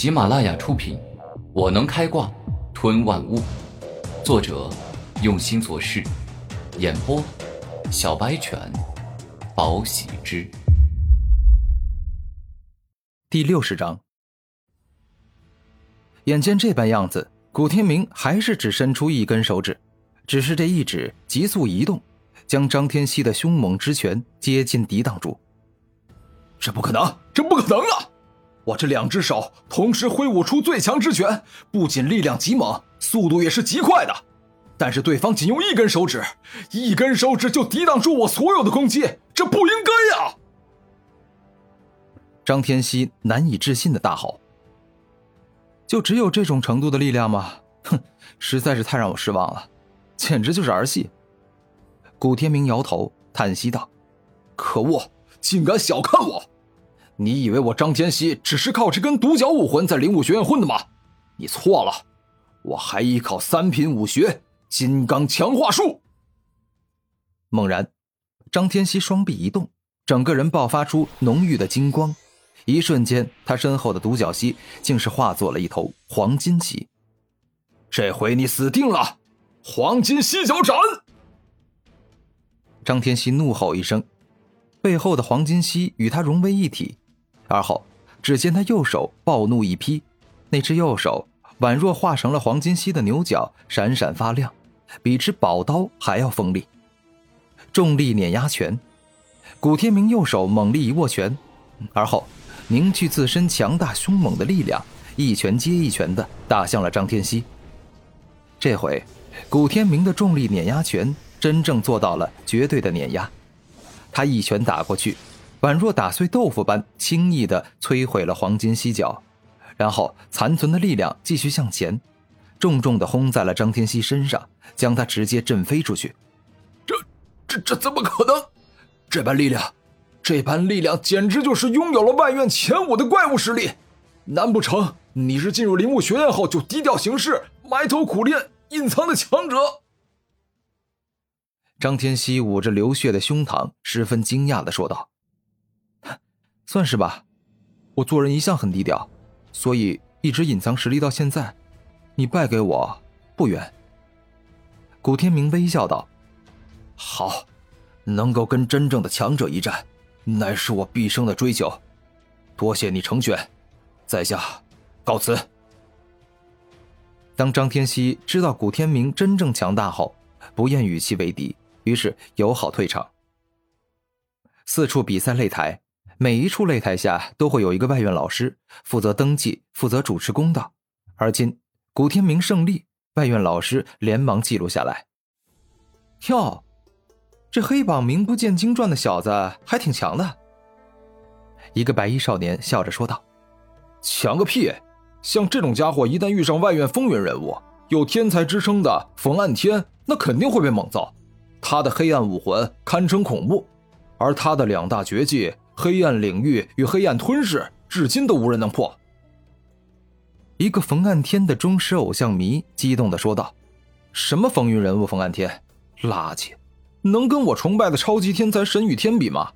喜马拉雅出品，《我能开挂吞万物》，作者用心做事，演播小白犬，宝喜之。第六十章，眼见这般样子，古天明还是只伸出一根手指，只是这一指急速移动，将张天锡的凶猛之拳接近抵挡住。这不可能，这不可能啊！我这两只手同时挥舞出最强之拳，不仅力量极猛，速度也是极快的。但是对方仅用一根手指，一根手指就抵挡住我所有的攻击，这不应该呀！张天锡难以置信的大吼：“就只有这种程度的力量吗？哼，实在是太让我失望了，简直就是儿戏。”古天明摇头叹息道：“可恶！”竟敢小看我！你以为我张天锡只是靠这根独角武魂在灵武学院混的吗？你错了，我还依靠三品武学金刚强化术。猛然，张天锡双臂一动，整个人爆发出浓郁的金光，一瞬间，他身后的独角蜥竟是化作了一头黄金蜥。这回你死定了！黄金犀角斩！张天锡怒吼一声。背后的黄金蜥与他融为一体，而后只见他右手暴怒一劈，那只右手宛若化成了黄金蜥的牛角，闪闪发亮，比之宝刀还要锋利。重力碾压拳，古天明右手猛力一握拳，而后凝聚自身强大凶猛的力量，一拳接一拳的打向了张天锡。这回，古天明的重力碾压拳真正做到了绝对的碾压。他一拳打过去，宛若打碎豆腐般轻易地摧毁了黄金犀角，然后残存的力量继续向前，重重地轰在了张天锡身上，将他直接震飞出去。这、这、这怎么可能？这般力量，这般力量简直就是拥有了外院前五的怪物实力！难不成你是进入林木学院后就低调行事、埋头苦练、隐藏的强者？张天锡捂着流血的胸膛，十分惊讶的说道：“算是吧，我做人一向很低调，所以一直隐藏实力到现在。你败给我不远。”古天明微笑道：“好，能够跟真正的强者一战，乃是我毕生的追求。多谢你成全，在下告辞。”当张天锡知道古天明真正强大后，不愿与其为敌。于是友好退场。四处比赛擂台，每一处擂台下都会有一个外院老师负责登记、负责主持公道。而今古天明胜利，外院老师连忙记录下来。哟，这黑榜名不见经传的小子还挺强的。一个白衣少年笑着说道：“强个屁！像这种家伙，一旦遇上外院风云人物，有天才之称的冯岸天，那肯定会被猛揍。”他的黑暗武魂堪称恐怖，而他的两大绝技——黑暗领域与黑暗吞噬，至今都无人能破。一个冯岸天的忠实偶像迷激动地说道：“什么风云人物？冯岸天，垃圾，能跟我崇拜的超级天才神与天比吗？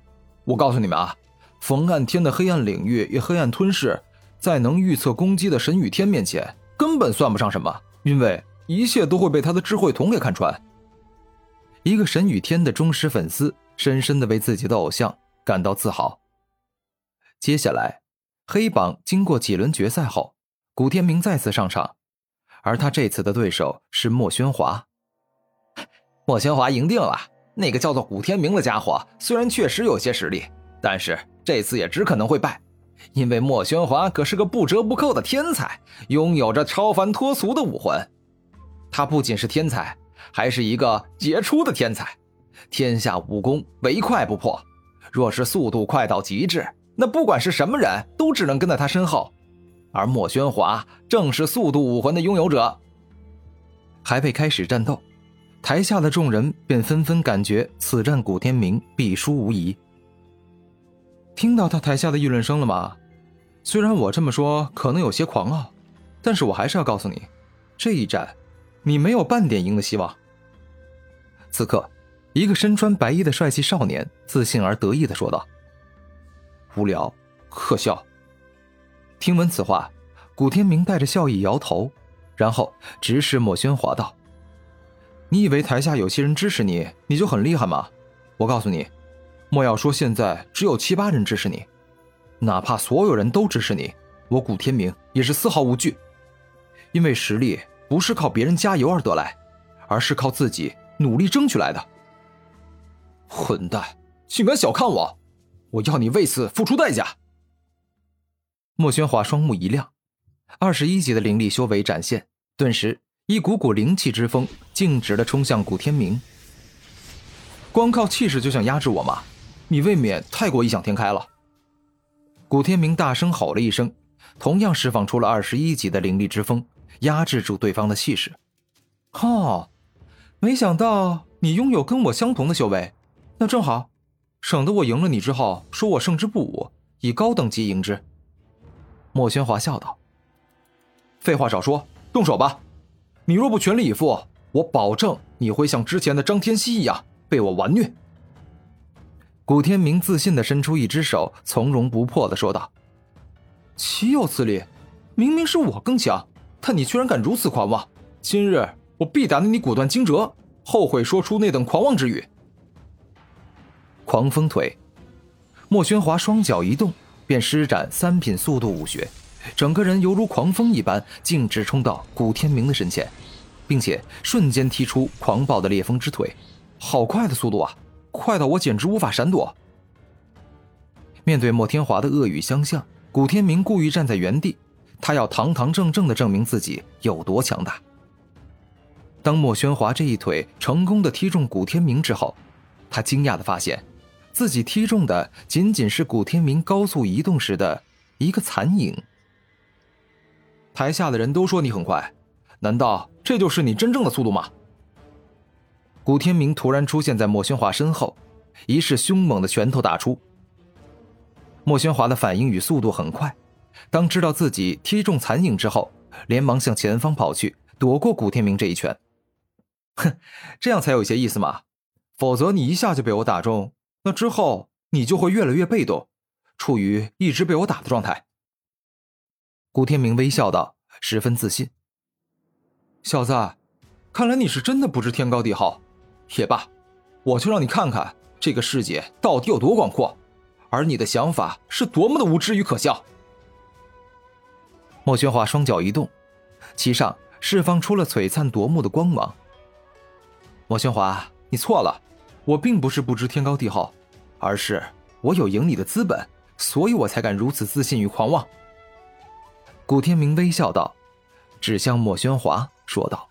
我告诉你们啊，冯岸天的黑暗领域与黑暗吞噬，在能预测攻击的神与天面前，根本算不上什么，因为一切都会被他的智慧瞳给看穿。”一个神与天的忠实粉丝，深深的为自己的偶像感到自豪。接下来，黑榜经过几轮决赛后，古天明再次上场，而他这次的对手是莫喧华。莫喧华赢定了。那个叫做古天明的家伙，虽然确实有些实力，但是这次也只可能会败，因为莫喧华可是个不折不扣的天才，拥有着超凡脱俗的武魂。他不仅是天才。还是一个杰出的天才，天下武功唯快不破。若是速度快到极致，那不管是什么人都只能跟在他身后。而莫宣华正是速度武魂的拥有者。还未开始战斗，台下的众人便纷纷感觉此战古天明必输无疑。听到他台下的议论声了吗？虽然我这么说可能有些狂傲，但是我还是要告诉你，这一战。你没有半点赢的希望。此刻，一个身穿白衣的帅气少年自信而得意的说道：“无聊，可笑。”听闻此话，古天明带着笑意摇头，然后直视莫宣华道：“你以为台下有些人支持你，你就很厉害吗？我告诉你，莫要说现在只有七八人支持你，哪怕所有人都支持你，我古天明也是丝毫无惧。因为实力不是靠别人加油而得来，而是靠自己努力争取来的。混蛋，竟敢小看我！我要你为此付出代价！”莫宣华双目一亮。二十一级的灵力修为展现，顿时一股股灵气之风径直的冲向古天明。光靠气势就想压制我吗？你未免太过异想天开了！古天明大声吼了一声，同样释放出了二十一级的灵力之风，压制住对方的气势。哦，没想到你拥有跟我相同的修为，那正好，省得我赢了你之后说我胜之不武，以高等级赢之。莫宣华笑道。废话少说，动手吧！你若不全力以赴，我保证你会像之前的张天锡一样被我完虐。古天明自信的伸出一只手，从容不迫的说道：“岂有此理！明明是我更强，但你居然敢如此狂妄！今日我必打得你骨断筋折，后悔说出那等狂妄之语。”狂风腿，莫宣华双脚一动，便施展三品速度武学。整个人犹如狂风一般，径直冲到古天明的身前，并且瞬间踢出狂暴的烈风之腿，好快的速度啊！快到我简直无法闪躲。面对莫天华的恶语相向，古天明故意站在原地，他要堂堂正正的证明自己有多强大。当莫宣华这一腿成功的踢中古天明之后，他惊讶的发现，自己踢中的仅仅是古天明高速移动时的一个残影。台下的人都说你很快，难道这就是你真正的速度吗？古天明突然出现在莫宣华身后，一式凶猛的拳头打出。莫宣华的反应与速度很快，当知道自己踢中残影之后，连忙向前方跑去，躲过古天明这一拳。哼，这样才有些意思嘛，否则你一下就被我打中，那之后你就会越来越被动，处于一直被我打的状态。古天明微笑道，十分自信：“小子，看来你是真的不知天高地厚。也罢，我就让你看看这个世界到底有多广阔，而你的想法是多么的无知与可笑。”莫宣华双脚一动，其上释放出了璀璨夺目的光芒。莫宣华，你错了，我并不是不知天高地厚，而是我有赢你的资本，所以我才敢如此自信与狂妄。古天明微笑道，指向莫喧华，说道。